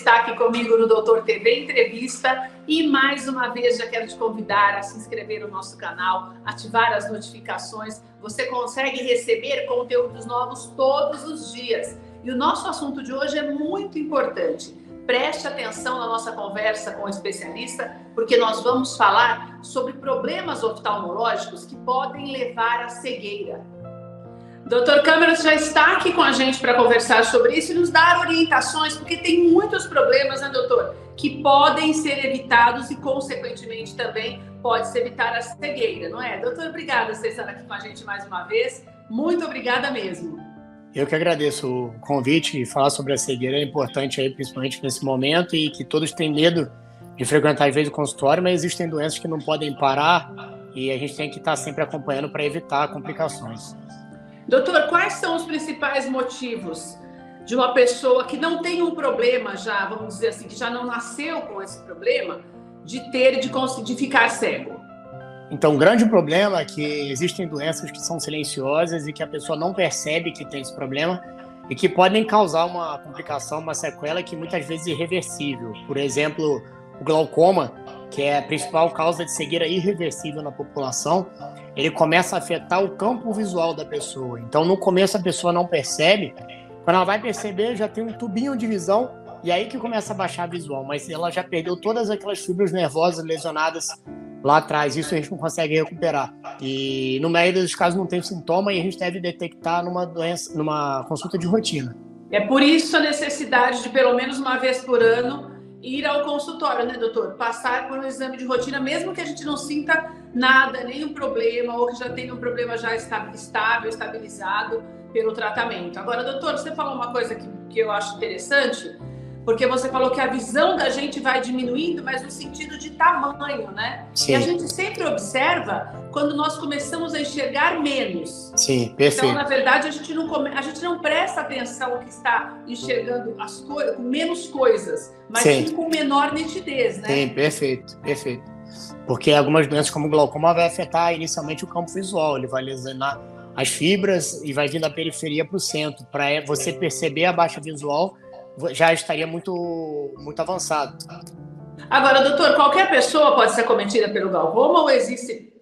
está aqui comigo no Doutor TV Entrevista e mais uma vez já quero te convidar a se inscrever no nosso canal, ativar as notificações. Você consegue receber conteúdos novos todos os dias. E o nosso assunto de hoje é muito importante. Preste atenção na nossa conversa com o especialista, porque nós vamos falar sobre problemas oftalmológicos que podem levar à cegueira. Doutor Câmara já está aqui com a gente para conversar sobre isso e nos dar orientações, porque tem muitos problemas, né, doutor, que podem ser evitados e, consequentemente, também pode-se evitar a cegueira, não é? Doutor, obrigada por estar aqui com a gente mais uma vez. Muito obrigada mesmo. Eu que agradeço o convite e falar sobre a cegueira é importante aí, principalmente nesse momento, e que todos têm medo de frequentar às vezes o consultório, mas existem doenças que não podem parar e a gente tem que estar sempre acompanhando para evitar complicações. Doutor, quais são os principais motivos de uma pessoa que não tem um problema já, vamos dizer assim, que já não nasceu com esse problema, de ter, de, de ficar cego? Então, o grande problema é que existem doenças que são silenciosas e que a pessoa não percebe que tem esse problema e que podem causar uma complicação, uma sequela que muitas vezes é irreversível. Por exemplo, o glaucoma, que é a principal causa de cegueira irreversível na população, ele começa a afetar o campo visual da pessoa. Então, no começo a pessoa não percebe, quando ela vai perceber, já tem um tubinho de visão e aí que começa a baixar a visual, mas ela já perdeu todas aquelas fibras nervosas lesionadas lá atrás. Isso a gente não consegue recuperar. E no meio dos casos não tem sintoma e a gente deve detectar numa doença, numa consulta de rotina. É por isso a necessidade de pelo menos uma vez por ano ir ao consultório, né, doutor? Passar por um exame de rotina, mesmo que a gente não sinta nada, nenhum problema, ou que já tenha um problema já estável, estabilizado pelo tratamento. Agora, doutor, você falou uma coisa que, que eu acho interessante, porque você falou que a visão da gente vai diminuindo, mas no sentido de tamanho, né? Sim. E a gente sempre observa quando nós começamos a enxergar menos. Sim, perfeito. Então, na verdade, a gente não, come... a gente não presta atenção que está enxergando as coisas com menos coisas, mas sim. sim com menor nitidez, né? Sim, perfeito, perfeito. Porque algumas doenças como glaucoma vai afetar inicialmente o campo visual, ele vai lesionar as fibras e vai vir da periferia para o centro, para você perceber a baixa visual já estaria muito, muito avançado. Agora, doutor, qualquer pessoa pode ser cometida pelo glaucoma ou existe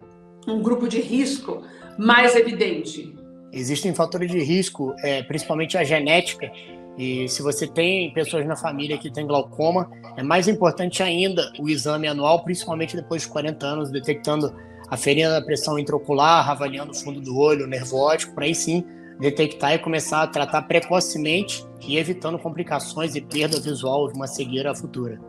um grupo de risco mais evidente? Existem fatores de risco, é, principalmente a genética. E se você tem pessoas na família que têm glaucoma, é mais importante ainda o exame anual, principalmente depois de 40 anos, detectando a ferida da pressão intraocular, avaliando o fundo do olho, o nervo óptico, para aí sim detectar e começar a tratar precocemente e evitando complicações e perda visual de uma cegueira futura.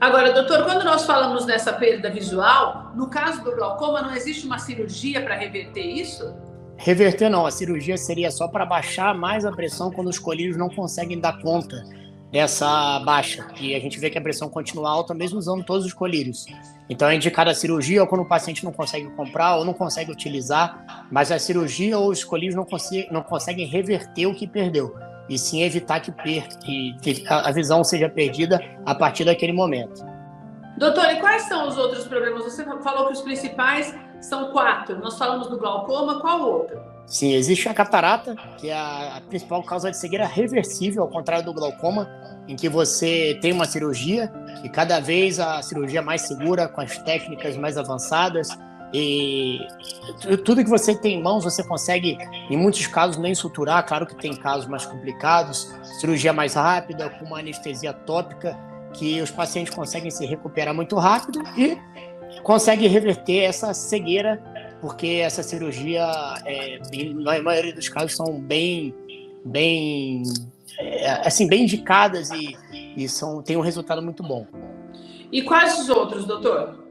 Agora, doutor, quando nós falamos nessa perda visual, no caso do glaucoma, não existe uma cirurgia para reverter isso? Reverter não, a cirurgia seria só para baixar mais a pressão quando os colírios não conseguem dar conta dessa baixa. E a gente vê que a pressão continua alta mesmo usando todos os colírios. Então é indicada a cirurgia ou quando o paciente não consegue comprar ou não consegue utilizar, mas a cirurgia ou os colírios não, não conseguem reverter o que perdeu, e sim evitar que, que, que a visão seja perdida a partir daquele momento. Doutor, e quais são os outros problemas? Você falou que os principais são quatro. Nós falamos do glaucoma, qual outro? Sim, existe a catarata, que é a principal causa de cegueira reversível, ao contrário do glaucoma, em que você tem uma cirurgia e cada vez a cirurgia é mais segura, com as técnicas mais avançadas. E tudo que você tem em mãos, você consegue, em muitos casos, nem suturar. Claro que tem casos mais complicados, cirurgia mais rápida, com uma anestesia tópica, que os pacientes conseguem se recuperar muito rápido e conseguem reverter essa cegueira porque essa cirurgia, é, na maioria dos casos, são bem, bem, é, assim, bem indicadas e, e são, tem um resultado muito bom. E quais os outros, doutor?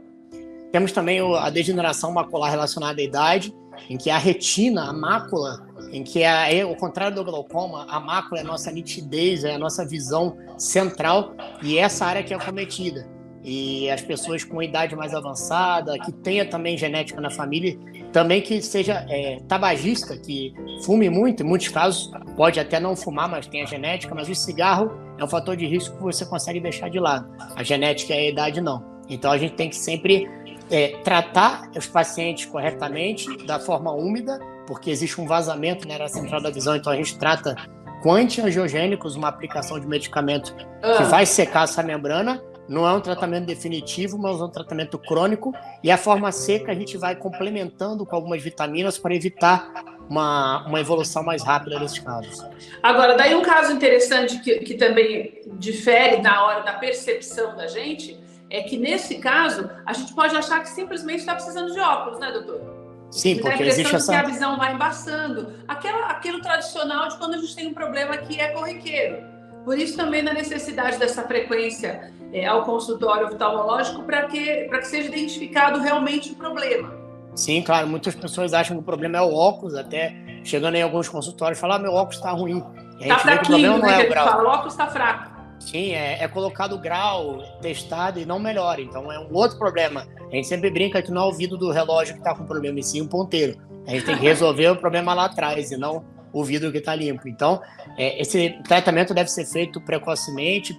Temos também a degeneração macular relacionada à idade, em que a retina, a mácula, em que é, é, ao contrário do glaucoma, a mácula é a nossa nitidez, é a nossa visão central e é essa área que é acometida e as pessoas com idade mais avançada, que tenha também genética na família, também que seja é, tabagista, que fume muito, em muitos casos pode até não fumar, mas tem a genética, mas o cigarro é um fator de risco que você consegue deixar de lado. A genética e a idade não. Então a gente tem que sempre é, tratar os pacientes corretamente, da forma úmida, porque existe um vazamento na área central da visão, então a gente trata com antiangiogênicos, uma aplicação de medicamento ah. que vai secar essa membrana. Não é um tratamento definitivo, mas é um tratamento crônico. E a forma seca a gente vai complementando com algumas vitaminas para evitar uma, uma evolução mais rápida desses casos. Agora, daí um caso interessante que, que também difere na hora da percepção da gente é que nesse caso a gente pode achar que simplesmente está precisando de óculos, né, doutor? Sim, porque existe essa... que a visão vai embaçando. Aquela, aquilo tradicional de quando a gente tem um problema que é corriqueiro. Por isso também na necessidade dessa frequência é, ao consultório oftalmológico para que, que seja identificado realmente o problema. Sim, claro. Muitas pessoas acham que o problema é o óculos, até chegando em alguns consultórios falar, ah, meu óculos está ruim. Está fraquinho, né? Não é o, grau. Fala, o óculos está fraco. Sim, é, é colocado grau, testado e não melhora. Então é um outro problema. A gente sempre brinca que não é o vidro do relógio que está com problema, e sim o ponteiro. A gente tem que resolver o problema lá atrás e não o vidro que está limpo. Então, é, esse tratamento deve ser feito precocemente.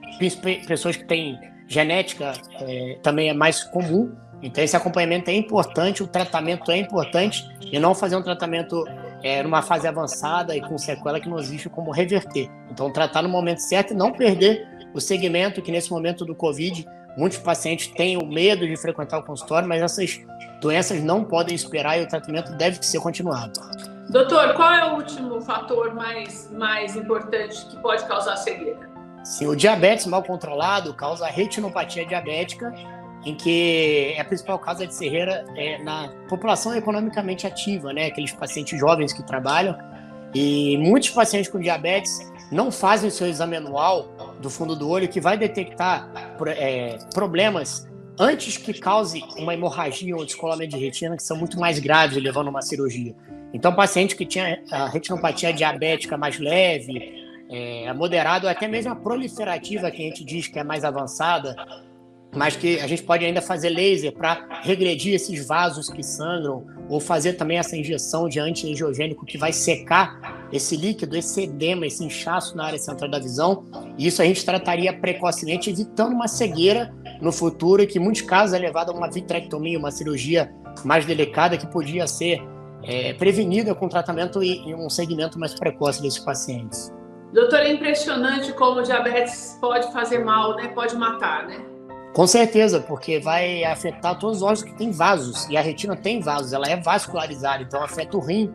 Pessoas que têm genética é, também é mais comum. Então, esse acompanhamento é importante, o tratamento é importante e não fazer um tratamento é, numa fase avançada e com sequela que não existe como reverter. Então, tratar no momento certo e não perder o segmento que nesse momento do Covid muitos pacientes têm o medo de frequentar o consultório, mas essas doenças não podem esperar e o tratamento deve ser continuado. Doutor, qual é o último fator mais, mais importante que pode causar cegueira? Sim, o diabetes mal controlado causa retinopatia diabética, em que a principal causa de cegueira é na população economicamente ativa, né? Aqueles pacientes jovens que trabalham. E muitos pacientes com diabetes não fazem o seu exame anual do fundo do olho, que vai detectar é, problemas antes que cause uma hemorragia ou descolamento de retina, que são muito mais graves, levando a uma cirurgia. Então, paciente que tinha a retinopatia diabética mais leve, é, moderada, ou até mesmo a proliferativa, que a gente diz que é mais avançada, mas que a gente pode ainda fazer laser para regredir esses vasos que sangram, ou fazer também essa injeção de anti-angiogênico que vai secar esse líquido, esse edema, esse inchaço na área central da visão. E isso a gente trataria precocemente, evitando uma cegueira no futuro, que em muitos casos é levada a uma vitrectomia, uma cirurgia mais delicada que podia ser é, prevenida com tratamento e, e um segmento mais precoce desses pacientes. Doutor, é impressionante como o diabetes pode fazer mal, né? Pode matar, né? Com certeza, porque vai afetar todos os órgãos que têm vasos. E a retina tem vasos, ela é vascularizada, então afeta o rim,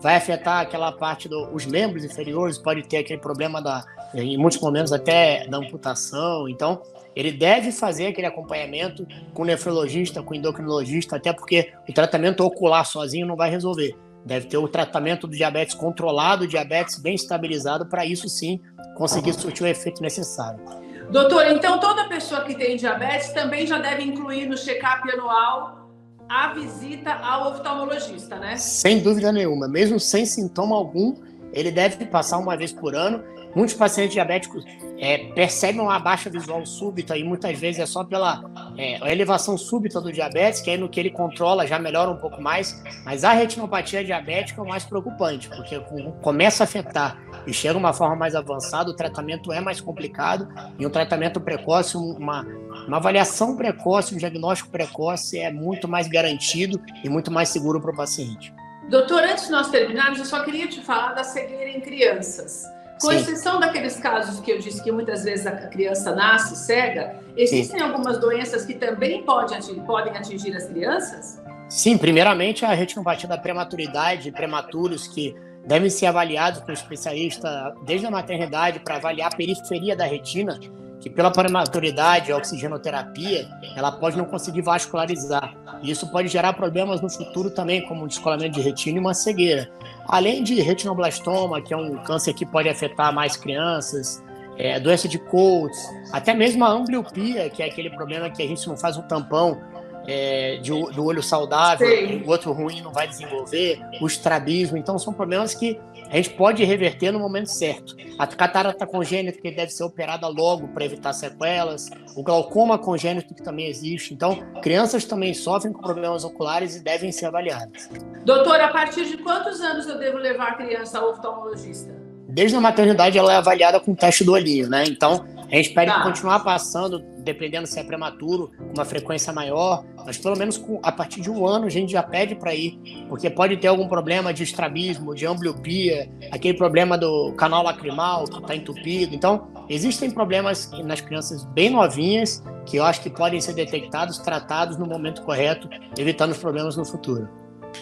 vai afetar aquela parte dos do, membros inferiores, pode ter aquele problema da, em muitos momentos até da amputação. Então, ele deve fazer aquele acompanhamento com o nefrologista, com o endocrinologista, até porque o tratamento ocular sozinho não vai resolver. Deve ter o tratamento do diabetes controlado, diabetes bem estabilizado, para isso sim conseguir surtir o efeito necessário. Doutor, então toda pessoa que tem diabetes também já deve incluir no check-up anual a visita ao oftalmologista, né? Sem dúvida nenhuma. Mesmo sem sintoma algum, ele deve passar uma vez por ano. Muitos pacientes diabéticos é, percebem uma baixa visual súbita e muitas vezes é só pela é, elevação súbita do diabetes, que aí no que ele controla já melhora um pouco mais, mas a retinopatia diabética é o mais preocupante, porque começa a afetar e chega uma forma mais avançada, o tratamento é mais complicado e um tratamento precoce, uma, uma avaliação precoce, um diagnóstico precoce é muito mais garantido e muito mais seguro para o paciente. Doutor, antes de nós terminarmos, eu só queria te falar da cegueira em crianças. Com Sim. exceção daqueles casos que eu disse que muitas vezes a criança nasce cega, existem Sim. algumas doenças que também pode atingir, podem atingir as crianças? Sim, primeiramente a retinopatia da prematuridade, prematuros que devem ser avaliados por um especialista desde a maternidade para avaliar a periferia da retina, que pela prematuridade, a oxigenoterapia, ela pode não conseguir vascularizar. E isso pode gerar problemas no futuro também, como um descolamento de retina e uma cegueira. Além de retinoblastoma, que é um câncer que pode afetar mais crianças, é, doença de Coates, até mesmo a ambliopia, que é aquele problema que a gente não faz um tampão é, de, do olho saudável, o outro ruim não vai desenvolver, o estrabismo. Então, são problemas que a gente pode reverter no momento certo. A catarata congênita, que deve ser operada logo para evitar sequelas, o glaucoma congênito, que também existe. Então, crianças também sofrem com problemas oculares e devem ser avaliadas. Doutor, a partir de quantos anos eu devo levar a criança ao oftalmologista? Desde a maternidade, ela é avaliada com teste do olhinho, né? Então, A gente pede tá. continuar passando, dependendo se é prematuro, com uma frequência maior, mas pelo menos com, a partir de um ano a gente já pede para ir, porque pode ter algum problema de estrabismo, de ambliopia, aquele problema do canal lacrimal que está entupido. Então, existem problemas nas crianças bem novinhas que eu acho que podem ser detectados, tratados no momento correto, evitando os problemas no futuro.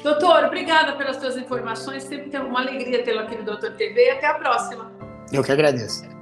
Doutor, obrigada pelas suas informações. Sempre tem uma alegria tê-lo aqui no Doutor TV. Até a próxima. Eu que agradeço.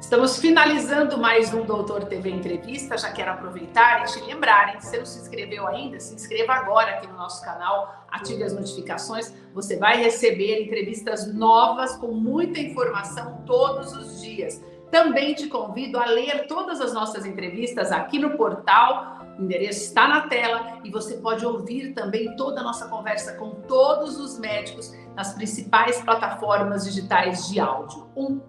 Estamos finalizando mais um Doutor TV Entrevista. Já quero aproveitar e te lembrar, hein? se não se inscreveu ainda, se inscreva agora aqui no nosso canal, ative as notificações. Você vai receber entrevistas novas com muita informação todos os dias. Também te convido a ler todas as nossas entrevistas aqui no portal. O endereço está na tela e você pode ouvir também toda a nossa conversa com todos os médicos nas principais plataformas digitais de áudio. Um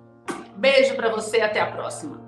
Beijo para você, até a próxima.